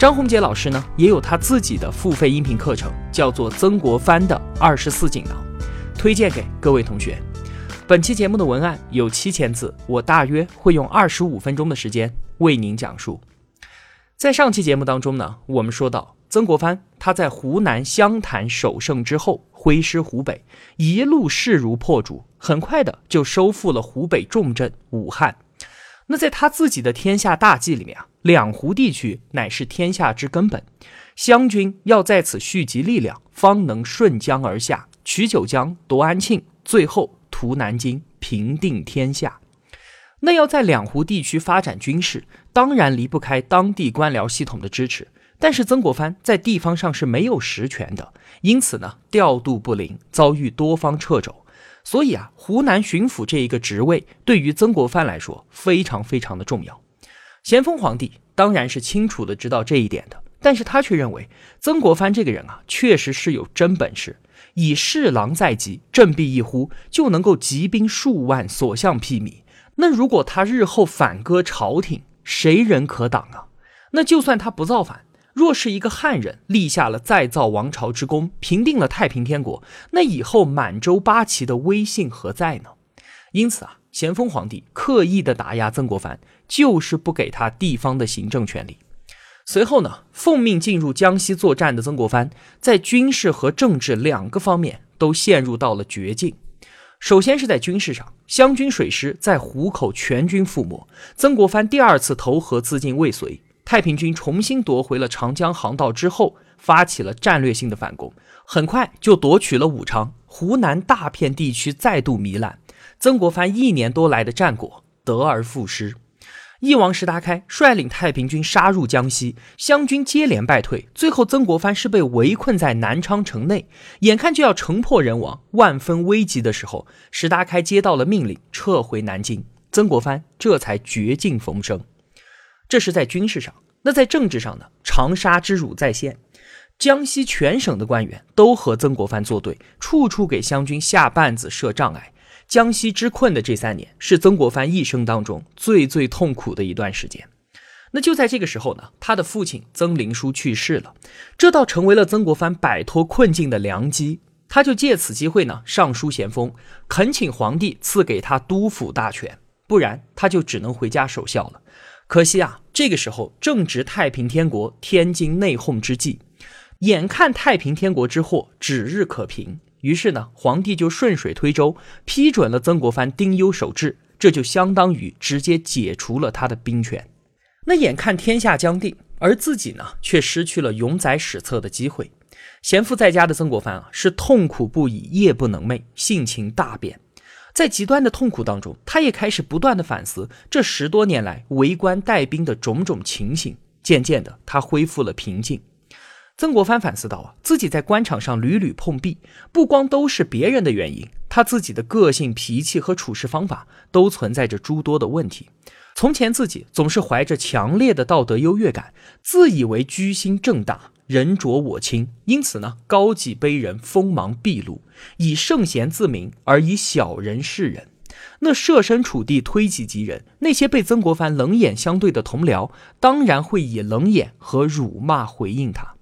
张宏杰老师呢，也有他自己的付费音频课程，叫做《曾国藩的二十四锦囊》，推荐给各位同学。本期节目的文案有七千字，我大约会用二十五分钟的时间为您讲述。在上期节目当中呢，我们说到曾国藩他在湖南湘潭首胜之后，挥师湖北，一路势如破竹，很快的就收复了湖北重镇武汉。那在他自己的天下大计里面啊，两湖地区乃是天下之根本，湘军要在此蓄积力量，方能顺江而下，取九江，夺安庆，最后屠南京，平定天下。那要在两湖地区发展军事，当然离不开当地官僚系统的支持。但是曾国藩在地方上是没有实权的，因此呢，调度不灵，遭遇多方掣肘。所以啊，湖南巡抚这一个职位对于曾国藩来说非常非常的重要。咸丰皇帝当然是清楚的知道这一点的，但是他却认为曾国藩这个人啊，确实是有真本事，以侍郎在即，振臂一呼就能够集兵数万，所向披靡。那如果他日后反戈朝廷，谁人可挡啊？那就算他不造反。若是一个汉人立下了再造王朝之功，平定了太平天国，那以后满洲八旗的威信何在呢？因此啊，咸丰皇帝刻意的打压曾国藩，就是不给他地方的行政权力。随后呢，奉命进入江西作战的曾国藩，在军事和政治两个方面都陷入到了绝境。首先是在军事上，湘军水师在湖口全军覆没，曾国藩第二次投河自尽未遂。太平军重新夺回了长江航道之后，发起了战略性的反攻，很快就夺取了武昌。湖南大片地区再度糜烂，曾国藩一年多来的战果得而复失。翼王石达开率领太平军杀入江西，湘军接连败退，最后曾国藩是被围困在南昌城内，眼看就要城破人亡，万分危急的时候，石达开接到了命令，撤回南京，曾国藩这才绝境逢生。这是在军事上，那在政治上呢？长沙之辱再现，江西全省的官员都和曾国藩作对，处处给湘军下绊子、设障碍。江西之困的这三年，是曾国藩一生当中最最痛苦的一段时间。那就在这个时候呢，他的父亲曾林书去世了，这倒成为了曾国藩摆脱困境的良机。他就借此机会呢，上书咸丰，恳请皇帝赐给他督抚大权，不然他就只能回家守孝了。可惜啊，这个时候正值太平天国天津内讧之际，眼看太平天国之祸指日可平，于是呢，皇帝就顺水推舟批准了曾国藩丁忧守制，这就相当于直接解除了他的兵权。那眼看天下将定，而自己呢，却失去了永载史册的机会。闲赋在家的曾国藩啊，是痛苦不已，夜不能寐，性情大变。在极端的痛苦当中，他也开始不断的反思这十多年来为官带兵的种种情形。渐渐的，他恢复了平静。曾国藩反思到啊，自己在官场上屡屡碰壁，不光都是别人的原因，他自己的个性、脾气和处事方法都存在着诸多的问题。从前自己总是怀着强烈的道德优越感，自以为居心正大。人浊我清，因此呢，高己卑人，锋芒毕露，以圣贤自明，而以小人示人。那设身处地，推己及人，那些被曾国藩冷眼相对的同僚，当然会以冷眼和辱骂回应他。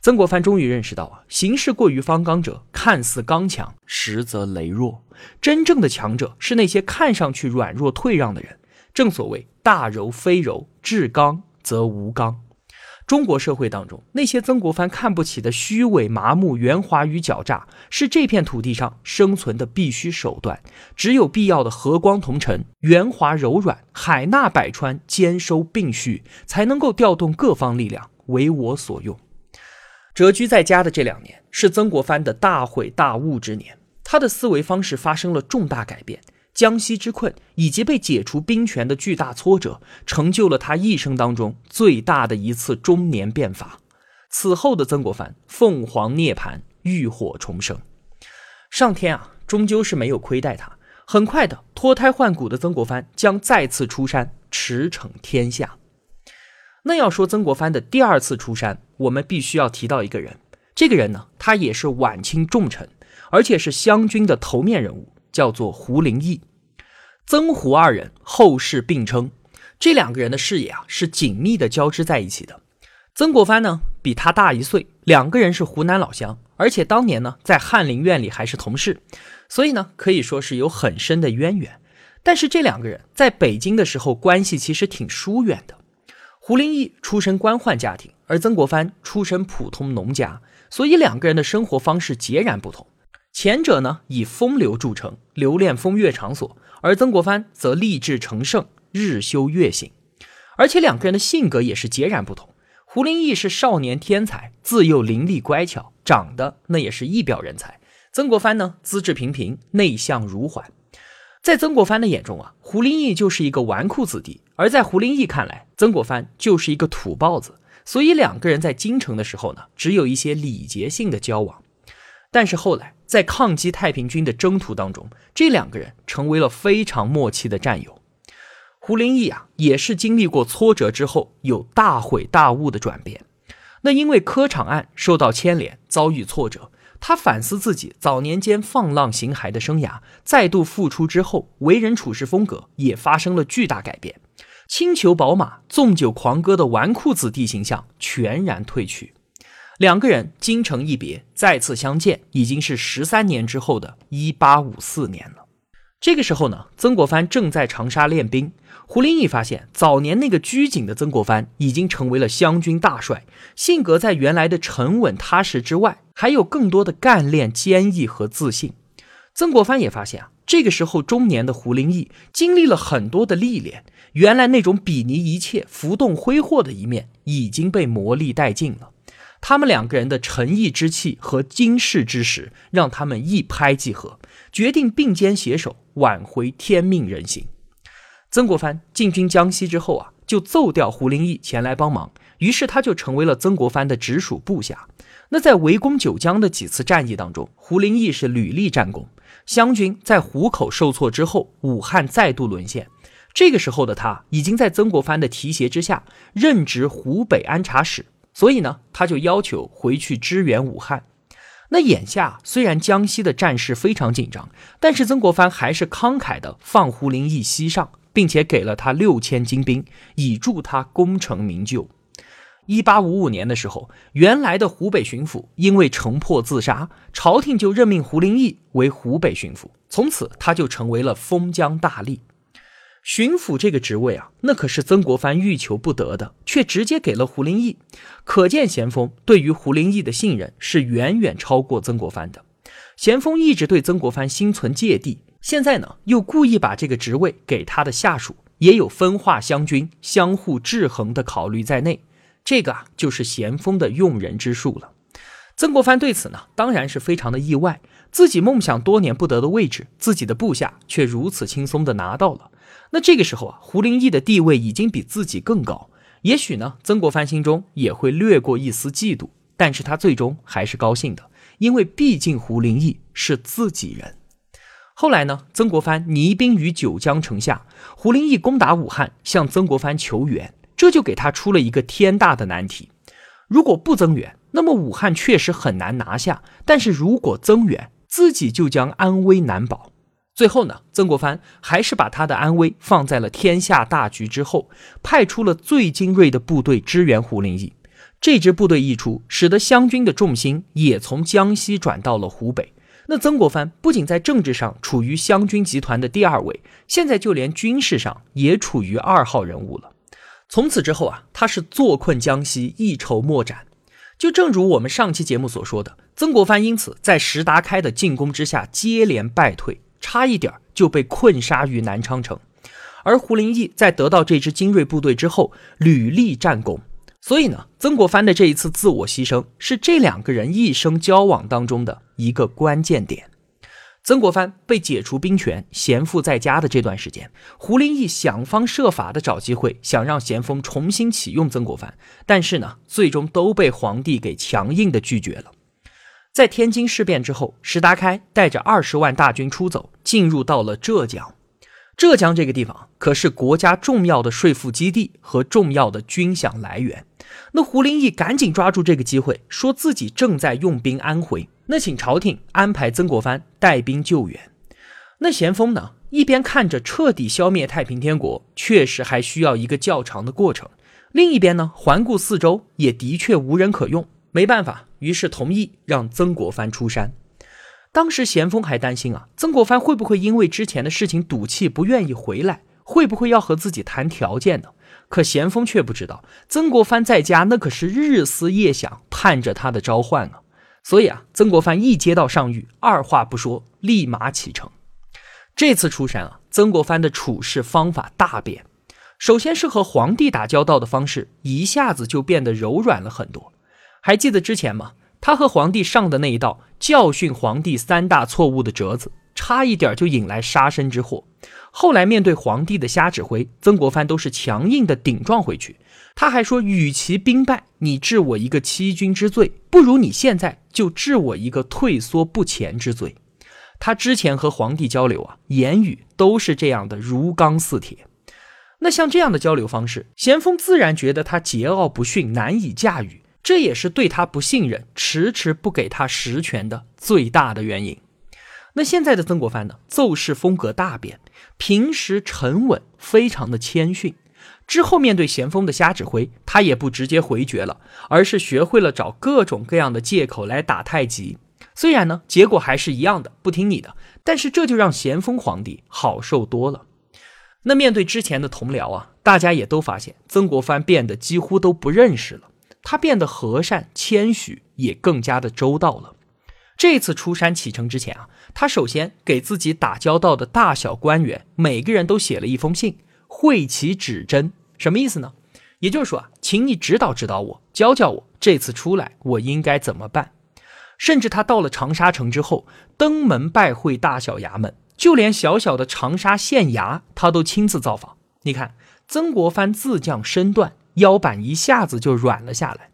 曾国藩终于认识到啊，行事过于方刚者，看似刚强，实则羸弱。真正的强者是那些看上去软弱退让的人。正所谓大柔非柔，至刚则无刚。中国社会当中，那些曾国藩看不起的虚伪、麻木、圆滑与狡诈，是这片土地上生存的必须手段。只有必要的和光同尘、圆滑柔软、海纳百川、兼收并蓄，才能够调动各方力量为我所用。谪居在家的这两年，是曾国藩的大悔大悟之年，他的思维方式发生了重大改变。江西之困以及被解除兵权的巨大挫折，成就了他一生当中最大的一次中年变法。此后的曾国藩凤凰涅槃，浴火重生。上天啊，终究是没有亏待他。很快的，脱胎换骨的曾国藩将再次出山，驰骋天下。那要说曾国藩的第二次出山，我们必须要提到一个人。这个人呢，他也是晚清重臣，而且是湘军的头面人物，叫做胡林翼。曾胡二人后世并称，这两个人的事业啊是紧密的交织在一起的。曾国藩呢比他大一岁，两个人是湖南老乡，而且当年呢在翰林院里还是同事，所以呢可以说是有很深的渊源。但是这两个人在北京的时候关系其实挺疏远的。胡林翼出身官宦家庭，而曾国藩出身普通农家，所以两个人的生活方式截然不同。前者呢以风流著称，留恋风月场所。而曾国藩则立志成圣，日修月行，而且两个人的性格也是截然不同。胡林翼是少年天才，自幼伶俐乖巧，长得那也是一表人才。曾国藩呢，资质平平，内向如缓。在曾国藩的眼中啊，胡林翼就是一个纨绔子弟；而在胡林翼看来，曾国藩就是一个土包子。所以两个人在京城的时候呢，只有一些礼节性的交往。但是后来，在抗击太平军的征途当中，这两个人成为了非常默契的战友。胡林翼啊，也是经历过挫折之后，有大悔大悟的转变。那因为科场案受到牵连，遭遇挫折，他反思自己早年间放浪形骸的生涯，再度复出之后，为人处事风格也发生了巨大改变，轻裘宝马、纵酒狂歌的纨绔子弟形象全然褪去。两个人京城一别，再次相见，已经是十三年之后的一八五四年了。这个时候呢，曾国藩正在长沙练兵。胡林翼发现，早年那个拘谨的曾国藩已经成为了湘军大帅，性格在原来的沉稳踏实之外，还有更多的干练、坚毅和自信。曾国藩也发现啊，这个时候中年的胡林翼经历了很多的历练，原来那种鄙夷一切、浮动挥霍的一面已经被磨砺殆尽了。他们两个人的诚意之气和经世之实，让他们一拍即合，决定并肩携手挽回天命人心。曾国藩进军江西之后啊，就奏调胡林翼前来帮忙，于是他就成为了曾国藩的直属部下。那在围攻九江的几次战役当中，胡林翼是屡立战功。湘军在湖口受挫之后，武汉再度沦陷。这个时候的他，已经在曾国藩的提携之下，任职湖北安察使。所以呢，他就要求回去支援武汉。那眼下虽然江西的战事非常紧张，但是曾国藩还是慷慨的放胡林翼西上，并且给了他六千精兵，以助他功成名就。一八五五年的时候，原来的湖北巡抚因为城破自杀，朝廷就任命胡林翼为湖北巡抚，从此他就成为了封疆大吏。巡抚这个职位啊，那可是曾国藩欲求不得的，却直接给了胡林翼，可见咸丰对于胡林翼的信任是远远超过曾国藩的。咸丰一直对曾国藩心存芥蒂，现在呢又故意把这个职位给他的下属，也有分化湘军、相互制衡的考虑在内。这个啊，就是咸丰的用人之术了。曾国藩对此呢，当然是非常的意外，自己梦想多年不得的位置，自己的部下却如此轻松的拿到了。那这个时候啊，胡林翼的地位已经比自己更高，也许呢，曾国藩心中也会掠过一丝嫉妒，但是他最终还是高兴的，因为毕竟胡林翼是自己人。后来呢，曾国藩泥兵于九江城下，胡林翼攻打武汉，向曾国藩求援，这就给他出了一个天大的难题：如果不增援，那么武汉确实很难拿下；但是如果增援，自己就将安危难保。最后呢，曾国藩还是把他的安危放在了天下大局之后，派出了最精锐的部队支援胡林翼。这支部队一出，使得湘军的重心也从江西转到了湖北。那曾国藩不仅在政治上处于湘军集团的第二位，现在就连军事上也处于二号人物了。从此之后啊，他是坐困江西，一筹莫展。就正如我们上期节目所说的，曾国藩因此在石达开的进攻之下接连败退。差一点就被困杀于南昌城，而胡林翼在得到这支精锐部队之后屡立战功，所以呢，曾国藩的这一次自我牺牲是这两个人一生交往当中的一个关键点。曾国藩被解除兵权，咸赋在家的这段时间，胡林翼想方设法的找机会，想让咸丰重新启用曾国藩，但是呢，最终都被皇帝给强硬的拒绝了。在天津事变之后，石达开带着二十万大军出走，进入到了浙江。浙江这个地方可是国家重要的税赋基地和重要的军饷来源。那胡林翼赶紧抓住这个机会，说自己正在用兵安徽。那请朝廷安排曾国藩带兵救援。那咸丰呢，一边看着彻底消灭太平天国，确实还需要一个较长的过程；另一边呢，环顾四周，也的确无人可用。没办法，于是同意让曾国藩出山。当时咸丰还担心啊，曾国藩会不会因为之前的事情赌气，不愿意回来？会不会要和自己谈条件呢？可咸丰却不知道，曾国藩在家那可是日思夜想，盼着他的召唤啊。所以啊，曾国藩一接到上谕，二话不说，立马启程。这次出山啊，曾国藩的处事方法大变。首先是和皇帝打交道的方式，一下子就变得柔软了很多。还记得之前吗？他和皇帝上的那一道教训皇帝三大错误的折子，差一点就引来杀身之祸。后来面对皇帝的瞎指挥，曾国藩都是强硬的顶撞回去。他还说：“与其兵败，你治我一个欺君之罪，不如你现在就治我一个退缩不前之罪。”他之前和皇帝交流啊，言语都是这样的，如钢似铁。那像这样的交流方式，咸丰自然觉得他桀骜不驯，难以驾驭，这也是对他不信任，迟迟不给他实权的最大的原因。那现在的曾国藩呢，奏事风格大变，平时沉稳，非常的谦逊。之后面对咸丰的瞎指挥，他也不直接回绝了，而是学会了找各种各样的借口来打太极。虽然呢，结果还是一样的，不听你的，但是这就让咸丰皇帝好受多了。那面对之前的同僚啊，大家也都发现曾国藩变得几乎都不认识了，他变得和善谦虚，也更加的周到了。这次出山启程之前啊，他首先给自己打交道的大小官员每个人都写了一封信。会其指针什么意思呢？也就是说啊，请你指导指导我，教教我，这次出来我应该怎么办？甚至他到了长沙城之后，登门拜会大小衙门，就连小小的长沙县衙，他都亲自造访。你看，曾国藩自降身段，腰板一下子就软了下来。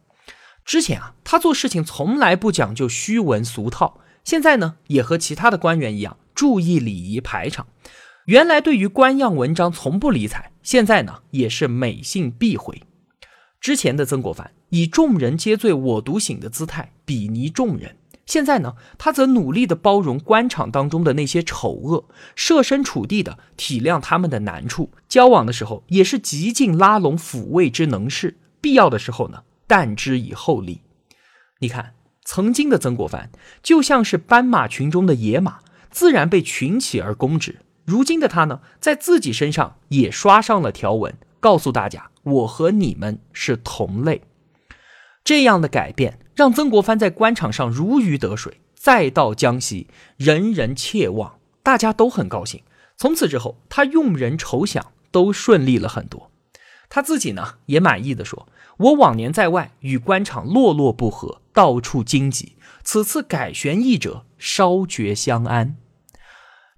之前啊，他做事情从来不讲究虚文俗套，现在呢，也和其他的官员一样，注意礼仪排场。原来对于官样文章从不理睬，现在呢也是每信必回。之前的曾国藩以众人皆醉我独醒的姿态比拟众人，现在呢他则努力的包容官场当中的那些丑恶，设身处地的体谅他们的难处，交往的时候也是极尽拉拢抚慰之能事，必要的时候呢淡之以厚利。你看，曾经的曾国藩就像是斑马群中的野马，自然被群起而攻之。如今的他呢，在自己身上也刷上了条纹，告诉大家：我和你们是同类。这样的改变让曾国藩在官场上如鱼得水，再到江西，人人切望，大家都很高兴。从此之后，他用人筹饷都顺利了很多。他自己呢，也满意的说：“我往年在外与官场落落不合，到处荆棘，此次改弦易者，稍觉相安。”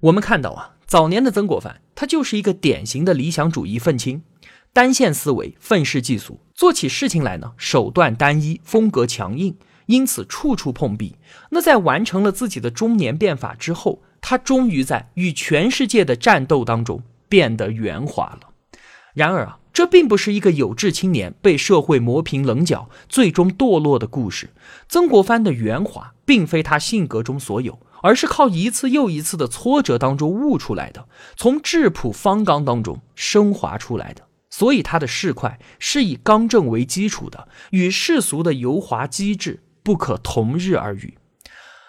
我们看到啊。早年的曾国藩，他就是一个典型的理想主义愤青，单线思维，愤世嫉俗，做起事情来呢手段单一，风格强硬，因此处处碰壁。那在完成了自己的中年变法之后，他终于在与全世界的战斗当中变得圆滑了。然而啊，这并不是一个有志青年被社会磨平棱角，最终堕落的故事。曾国藩的圆滑，并非他性格中所有。而是靠一次又一次的挫折当中悟出来的，从质朴方刚当中升华出来的。所以他的市侩是以刚正为基础的，与世俗的油滑机智不可同日而语。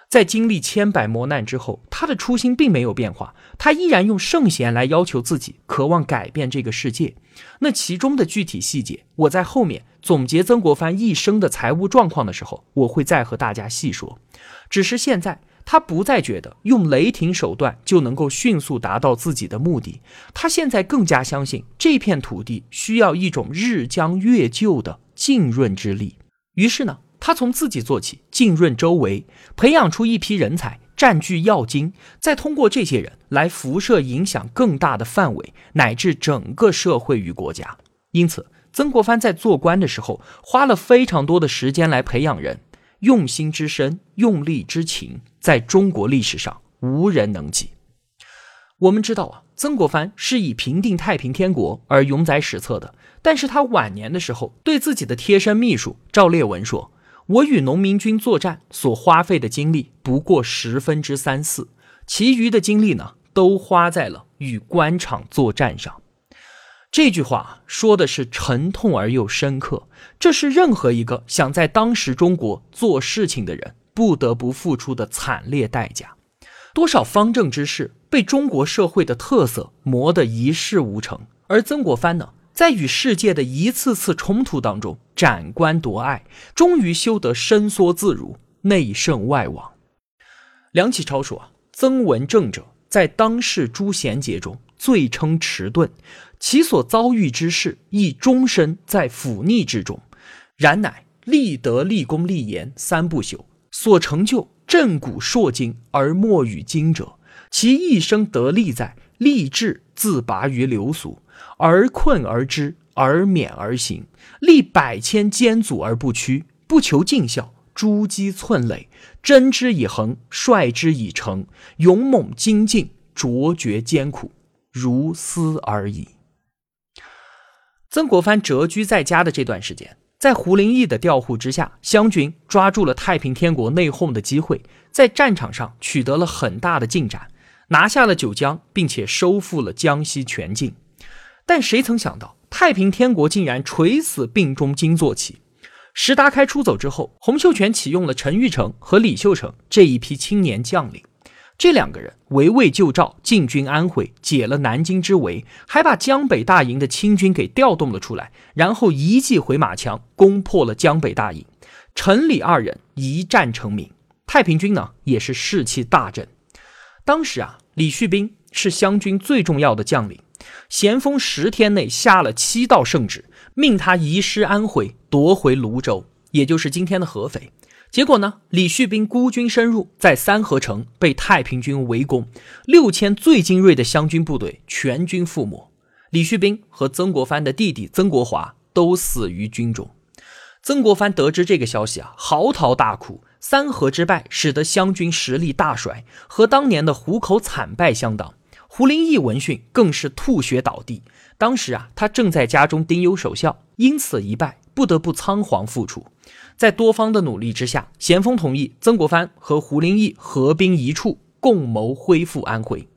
在经历千百磨难之后，他的初心并没有变化，他依然用圣贤来要求自己，渴望改变这个世界。那其中的具体细节，我在后面总结曾国藩一生的财务状况的时候，我会再和大家细说。只是现在。他不再觉得用雷霆手段就能够迅速达到自己的目的，他现在更加相信这片土地需要一种日将月就的浸润之力。于是呢，他从自己做起，浸润周围，培养出一批人才，占据要津，再通过这些人来辐射影响更大的范围，乃至整个社会与国家。因此，曾国藩在做官的时候，花了非常多的时间来培养人，用心之深，用力之勤，在中国历史上无人能及。我们知道啊，曾国藩是以平定太平天国而永载史册的。但是他晚年的时候，对自己的贴身秘书赵烈文说：“我与农民军作战所花费的精力不过十分之三四，其余的精力呢，都花在了与官场作战上。”这句话说的是沉痛而又深刻，这是任何一个想在当时中国做事情的人不得不付出的惨烈代价。多少方正之士被中国社会的特色磨得一事无成，而曾国藩呢？在与世界的一次次冲突当中，斩官夺爱，终于修得伸缩自如，内圣外王。梁启超说：“，曾文正者，在当世诸贤杰中，最称迟钝，其所遭遇之事，亦终身在腐逆之中。然乃立德、立功、立言三不朽，所成就震古烁今而莫与今者。其一生得利在立志自拔于流俗。”而困而知，而勉而行，历百千艰阻而不屈，不求尽孝，诛鸡寸累，真之以恒，率之以诚，勇猛精进，卓绝艰苦，如斯而已。曾国藩谪居在家的这段时间，在胡林翼的调护之下，湘军抓住了太平天国内讧的机会，在战场上取得了很大的进展，拿下了九江，并且收复了江西全境。但谁曾想到，太平天国竟然垂死病中惊坐起。石达开出走之后，洪秀全启用了陈玉成和李秀成这一批青年将领。这两个人围魏救赵，进军安徽，解了南京之围，还把江北大营的清军给调动了出来，然后一记回马枪，攻破了江北大营。陈李二人一战成名，太平军呢也是士气大振。当时啊，李旭斌是湘军最重要的将领。咸丰十天内下了七道圣旨，命他移师安徽，夺回泸州，也就是今天的合肥。结果呢，李旭斌孤军深入，在三河城被太平军围攻，六千最精锐的湘军部队全军覆没。李旭斌和曾国藩的弟弟曾国华都死于军中。曾国藩得知这个消息啊，嚎啕大哭。三河之败使得湘军实力大衰，和当年的湖口惨败相当。胡林翼闻讯更是吐血倒地。当时啊，他正在家中丁忧守孝，因此一败，不得不仓皇复出。在多方的努力之下，咸丰同意曾国藩和胡林翼合兵一处，共谋恢复安徽。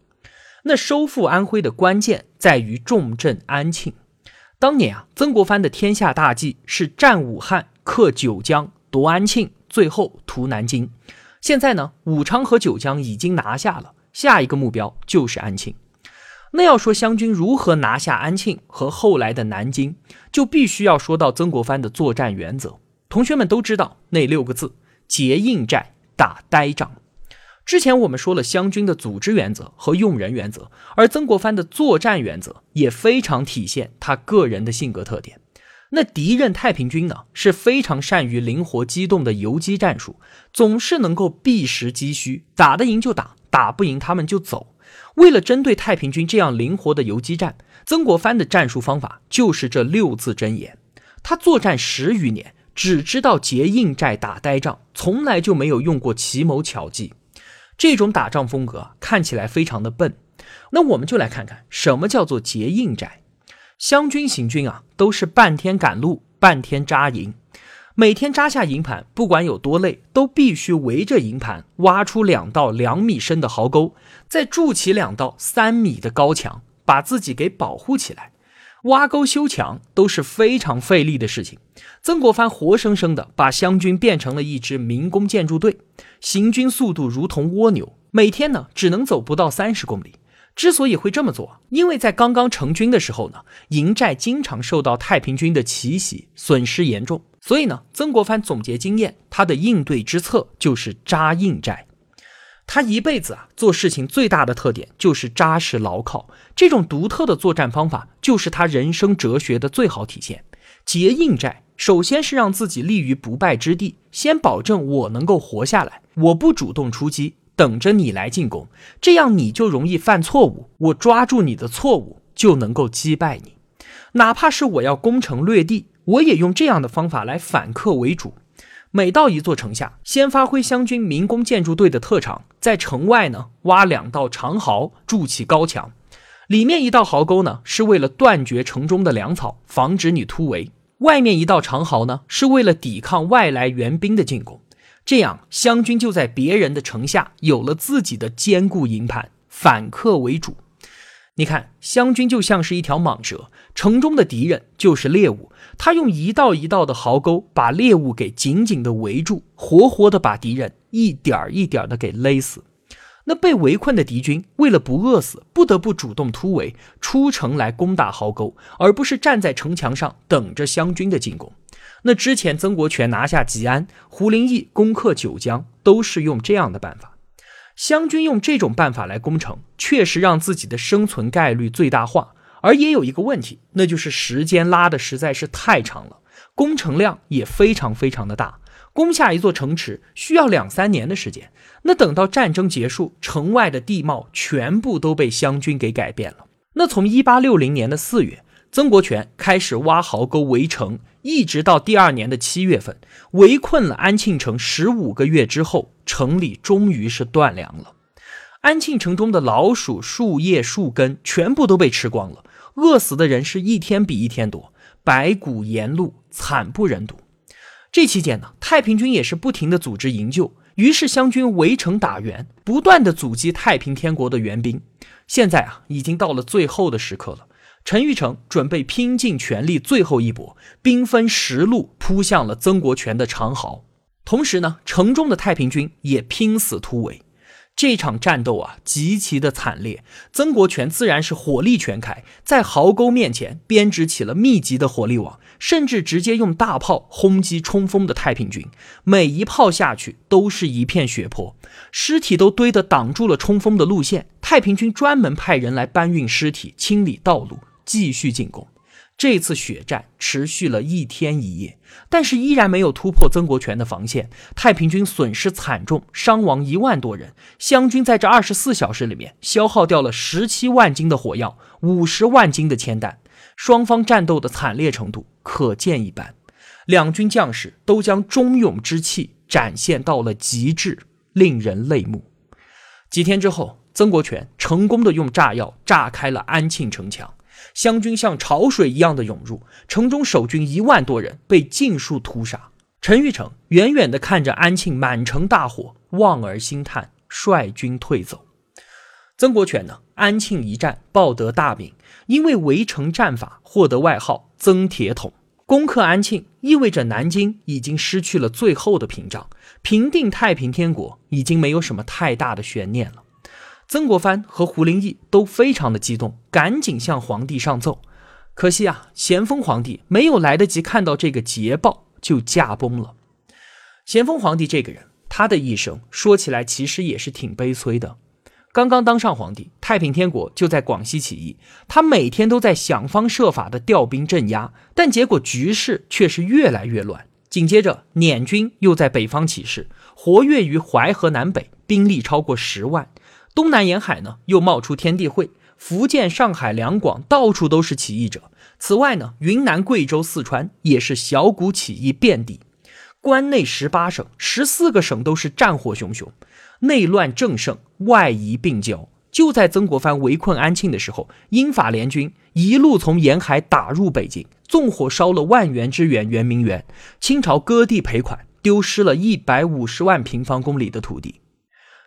那收复安徽的关键在于重镇安庆。当年啊，曾国藩的天下大计是战武汉、克九江、夺安庆，最后屠南京。现在呢，武昌和九江已经拿下了。下一个目标就是安庆。那要说湘军如何拿下安庆和后来的南京，就必须要说到曾国藩的作战原则。同学们都知道那六个字：结硬寨，打呆仗。之前我们说了湘军的组织原则和用人原则，而曾国藩的作战原则也非常体现他个人的性格特点。那敌人太平军呢，是非常善于灵活机动的游击战术，总是能够避实击虚，打得赢就打。打不赢他们就走。为了针对太平军这样灵活的游击战，曾国藩的战术方法就是这六字真言。他作战十余年，只知道结硬寨、打呆仗，从来就没有用过奇谋巧计。这种打仗风格看起来非常的笨。那我们就来看看什么叫做结硬寨。湘军行军啊，都是半天赶路，半天扎营。每天扎下营盘，不管有多累，都必须围着营盘挖出两道两米深的壕沟，再筑起两道三米的高墙，把自己给保护起来。挖沟修墙都是非常费力的事情。曾国藩活生生的把湘军变成了一支民工建筑队，行军速度如同蜗牛，每天呢只能走不到三十公里。之所以会这么做，因为在刚刚成军的时候呢，营寨经常受到太平军的奇袭，损失严重。所以呢，曾国藩总结经验，他的应对之策就是扎硬寨。他一辈子啊做事情最大的特点就是扎实牢靠，这种独特的作战方法就是他人生哲学的最好体现。结硬寨，首先是让自己立于不败之地，先保证我能够活下来，我不主动出击，等着你来进攻，这样你就容易犯错误。我抓住你的错误，就能够击败你。哪怕是我要攻城略地，我也用这样的方法来反客为主。每到一座城下，先发挥湘军民工建筑队的特长，在城外呢挖两道长壕，筑起高墙。里面一道壕沟呢，是为了断绝城中的粮草，防止你突围；外面一道长壕呢，是为了抵抗外来援兵的进攻。这样，湘军就在别人的城下有了自己的坚固营盘，反客为主。你看，湘军就像是一条蟒蛇，城中的敌人就是猎物。他用一道一道的壕沟把猎物给紧紧的围住，活活的把敌人一点儿一点儿的给勒死。那被围困的敌军为了不饿死，不得不主动突围出城来攻打壕沟，而不是站在城墙上等着湘军的进攻。那之前曾国荃拿下吉安，胡林翼攻克九江，都是用这样的办法。湘军用这种办法来攻城，确实让自己的生存概率最大化。而也有一个问题，那就是时间拉的实在是太长了，工程量也非常非常的大。攻下一座城池需要两三年的时间，那等到战争结束，城外的地貌全部都被湘军给改变了。那从一八六零年的四月，曾国荃开始挖壕沟围城，一直到第二年的七月份，围困了安庆城十五个月之后，城里终于是断粮了。安庆城中的老鼠、树叶、树根全部都被吃光了。饿死的人是一天比一天多，白骨沿路，惨不忍睹。这期间呢，太平军也是不停的组织营救，于是湘军围城打援，不断的阻击太平天国的援兵。现在啊，已经到了最后的时刻了。陈玉成准备拼尽全力最后一搏，兵分十路扑向了曾国荃的长壕，同时呢，城中的太平军也拼死突围。这场战斗啊，极其的惨烈。曾国荃自然是火力全开，在壕沟面前编织起了密集的火力网，甚至直接用大炮轰击冲锋的太平军。每一炮下去，都是一片血泊，尸体都堆得挡住了冲锋的路线。太平军专门派人来搬运尸体，清理道路，继续进攻。这次血战持续了一天一夜，但是依然没有突破曾国荃的防线。太平军损失惨重，伤亡一万多人。湘军在这二十四小时里面消耗掉了十七万斤的火药，五十万斤的铅弹。双方战斗的惨烈程度可见一斑，两军将士都将忠勇之气展现到了极致，令人泪目。几天之后，曾国荃成功的用炸药炸开了安庆城墙。湘军像潮水一样的涌入城中，守军一万多人被尽数屠杀。陈玉成远远地看着安庆满城大火，望而兴叹，率军退走。曾国荃呢？安庆一战报得大名，因为围城战法获得外号“曾铁桶”。攻克安庆意味着南京已经失去了最后的屏障，平定太平天国已经没有什么太大的悬念了。曾国藩和胡林翼都非常的激动，赶紧向皇帝上奏。可惜啊，咸丰皇帝没有来得及看到这个捷报，就驾崩了。咸丰皇帝这个人，他的一生说起来其实也是挺悲催的。刚刚当上皇帝，太平天国就在广西起义，他每天都在想方设法的调兵镇压，但结果局势却是越来越乱。紧接着，捻军又在北方起事，活跃于淮河南北，兵力超过十万。东南沿海呢，又冒出天地会，福建、上海、两广到处都是起义者。此外呢，云南、贵州、四川也是小股起义遍地。关内十八省，十四个省都是战火熊熊，内乱正盛，外夷并交。就在曾国藩围困安庆的时候，英法联军一路从沿海打入北京，纵火烧了万园之园圆明园。清朝割地赔款，丢失了一百五十万平方公里的土地。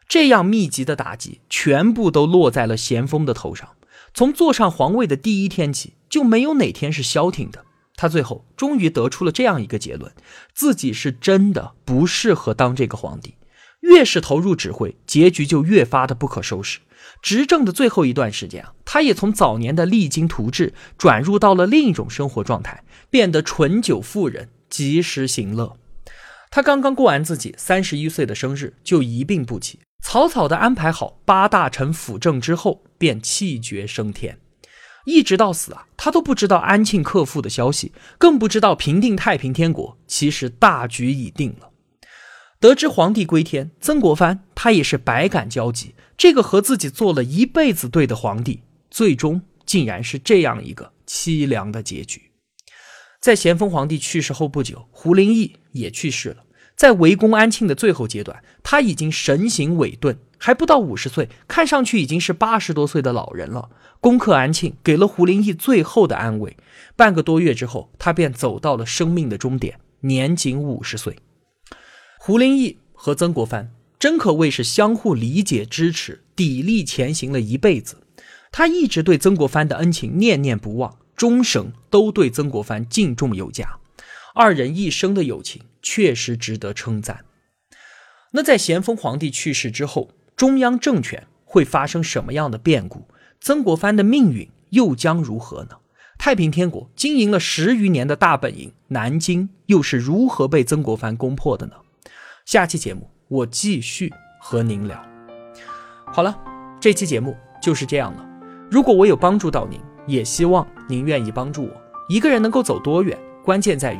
这样密集的打击，全部都落在了咸丰的头上。从坐上皇位的第一天起，就没有哪天是消停的。他最后终于得出了这样一个结论：自己是真的不适合当这个皇帝。越是投入指挥，结局就越发的不可收拾。执政的最后一段时间啊，他也从早年的励精图治，转入到了另一种生活状态，变得醇酒妇人，及时行乐。他刚刚过完自己三十一岁的生日，就一病不起。草草的安排好八大臣辅政之后，便气绝升天。一直到死啊，他都不知道安庆克复的消息，更不知道平定太平天国其实大局已定了。得知皇帝归天，曾国藩他也是百感交集。这个和自己做了一辈子对的皇帝，最终竟然是这样一个凄凉的结局。在咸丰皇帝去世后不久，胡林翼也去世了。在围攻安庆的最后阶段，他已经神形萎顿，还不到五十岁，看上去已经是八十多岁的老人了。攻克安庆，给了胡林翼最后的安慰。半个多月之后，他便走到了生命的终点，年仅五十岁。胡林翼和曾国藩真可谓是相互理解、支持、砥砺前行了一辈子。他一直对曾国藩的恩情念念不忘，终生都对曾国藩敬重有加。二人一生的友情确实值得称赞。那在咸丰皇帝去世之后，中央政权会发生什么样的变故？曾国藩的命运又将如何呢？太平天国经营了十余年的大本营南京，又是如何被曾国藩攻破的呢？下期节目我继续和您聊。好了，这期节目就是这样了。如果我有帮助到您，也希望您愿意帮助我。一个人能够走多远，关键在于